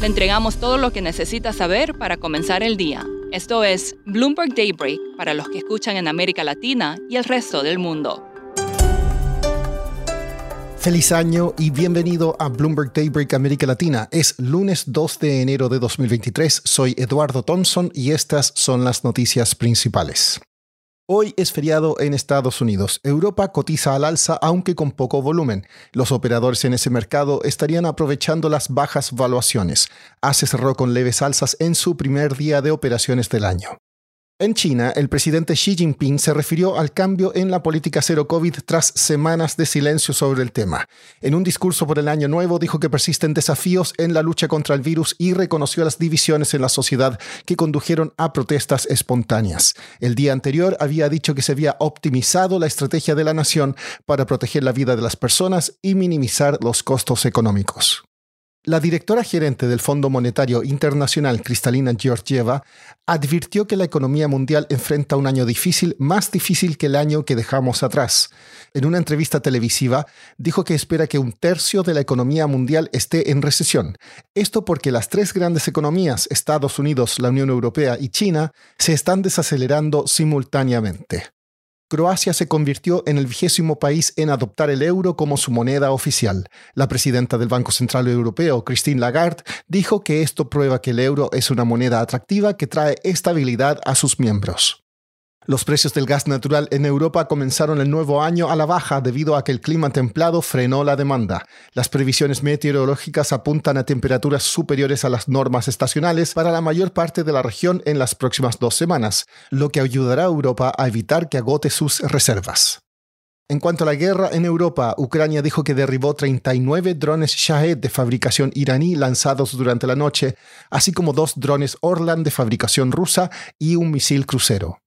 Le entregamos todo lo que necesita saber para comenzar el día. Esto es Bloomberg Daybreak para los que escuchan en América Latina y el resto del mundo. Feliz año y bienvenido a Bloomberg Daybreak América Latina. Es lunes 2 de enero de 2023. Soy Eduardo Thompson y estas son las noticias principales. Hoy es feriado en Estados Unidos. Europa cotiza al alza aunque con poco volumen. Los operadores en ese mercado estarían aprovechando las bajas valuaciones. ACE cerró con leves alzas en su primer día de operaciones del año. En China, el presidente Xi Jinping se refirió al cambio en la política cero COVID tras semanas de silencio sobre el tema. En un discurso por el año nuevo dijo que persisten desafíos en la lucha contra el virus y reconoció las divisiones en la sociedad que condujeron a protestas espontáneas. El día anterior había dicho que se había optimizado la estrategia de la nación para proteger la vida de las personas y minimizar los costos económicos. La directora gerente del Fondo Monetario Internacional, Cristalina Georgieva, advirtió que la economía mundial enfrenta un año difícil, más difícil que el año que dejamos atrás. En una entrevista televisiva, dijo que espera que un tercio de la economía mundial esté en recesión. Esto porque las tres grandes economías, Estados Unidos, la Unión Europea y China, se están desacelerando simultáneamente. Croacia se convirtió en el vigésimo país en adoptar el euro como su moneda oficial. La presidenta del Banco Central Europeo, Christine Lagarde, dijo que esto prueba que el euro es una moneda atractiva que trae estabilidad a sus miembros. Los precios del gas natural en Europa comenzaron el nuevo año a la baja debido a que el clima templado frenó la demanda. Las previsiones meteorológicas apuntan a temperaturas superiores a las normas estacionales para la mayor parte de la región en las próximas dos semanas, lo que ayudará a Europa a evitar que agote sus reservas. En cuanto a la guerra en Europa, Ucrania dijo que derribó 39 drones Shahed de fabricación iraní lanzados durante la noche, así como dos drones Orlan de fabricación rusa y un misil crucero.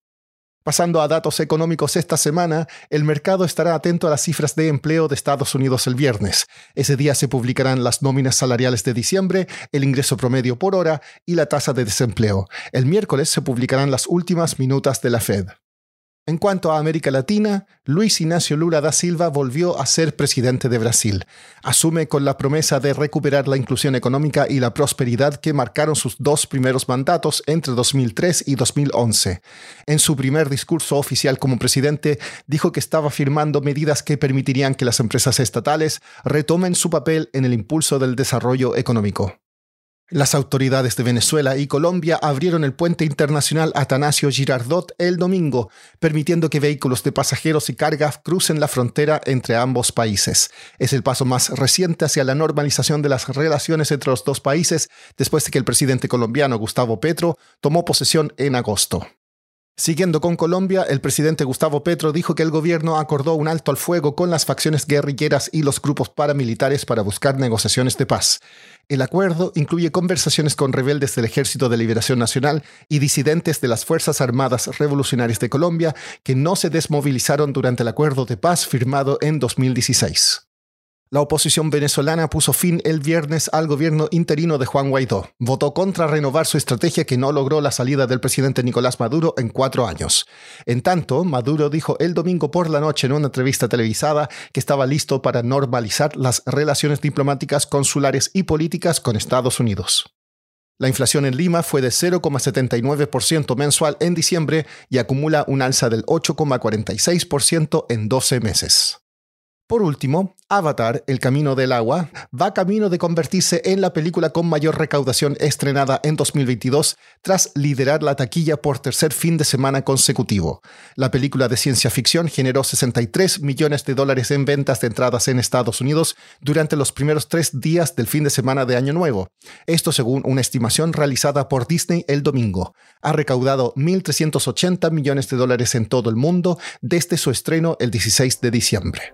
Pasando a datos económicos esta semana, el mercado estará atento a las cifras de empleo de Estados Unidos el viernes. Ese día se publicarán las nóminas salariales de diciembre, el ingreso promedio por hora y la tasa de desempleo. El miércoles se publicarán las últimas minutas de la Fed. En cuanto a América Latina, Luis Ignacio Lula da Silva volvió a ser presidente de Brasil. Asume con la promesa de recuperar la inclusión económica y la prosperidad que marcaron sus dos primeros mandatos entre 2003 y 2011. En su primer discurso oficial como presidente, dijo que estaba firmando medidas que permitirían que las empresas estatales retomen su papel en el impulso del desarrollo económico. Las autoridades de Venezuela y Colombia abrieron el puente internacional Atanasio Girardot el domingo, permitiendo que vehículos de pasajeros y carga crucen la frontera entre ambos países. Es el paso más reciente hacia la normalización de las relaciones entre los dos países después de que el presidente colombiano Gustavo Petro tomó posesión en agosto. Siguiendo con Colombia, el presidente Gustavo Petro dijo que el gobierno acordó un alto al fuego con las facciones guerrilleras y los grupos paramilitares para buscar negociaciones de paz. El acuerdo incluye conversaciones con rebeldes del Ejército de Liberación Nacional y disidentes de las Fuerzas Armadas Revolucionarias de Colombia que no se desmovilizaron durante el acuerdo de paz firmado en 2016. La oposición venezolana puso fin el viernes al gobierno interino de Juan Guaidó. Votó contra renovar su estrategia que no logró la salida del presidente Nicolás Maduro en cuatro años. En tanto, Maduro dijo el domingo por la noche en una entrevista televisada que estaba listo para normalizar las relaciones diplomáticas, consulares y políticas con Estados Unidos. La inflación en Lima fue de 0,79% mensual en diciembre y acumula un alza del 8,46% en 12 meses. Por último, Avatar, El Camino del Agua, va camino de convertirse en la película con mayor recaudación estrenada en 2022 tras liderar la taquilla por tercer fin de semana consecutivo. La película de ciencia ficción generó 63 millones de dólares en ventas de entradas en Estados Unidos durante los primeros tres días del fin de semana de Año Nuevo. Esto según una estimación realizada por Disney el domingo. Ha recaudado 1.380 millones de dólares en todo el mundo desde su estreno el 16 de diciembre.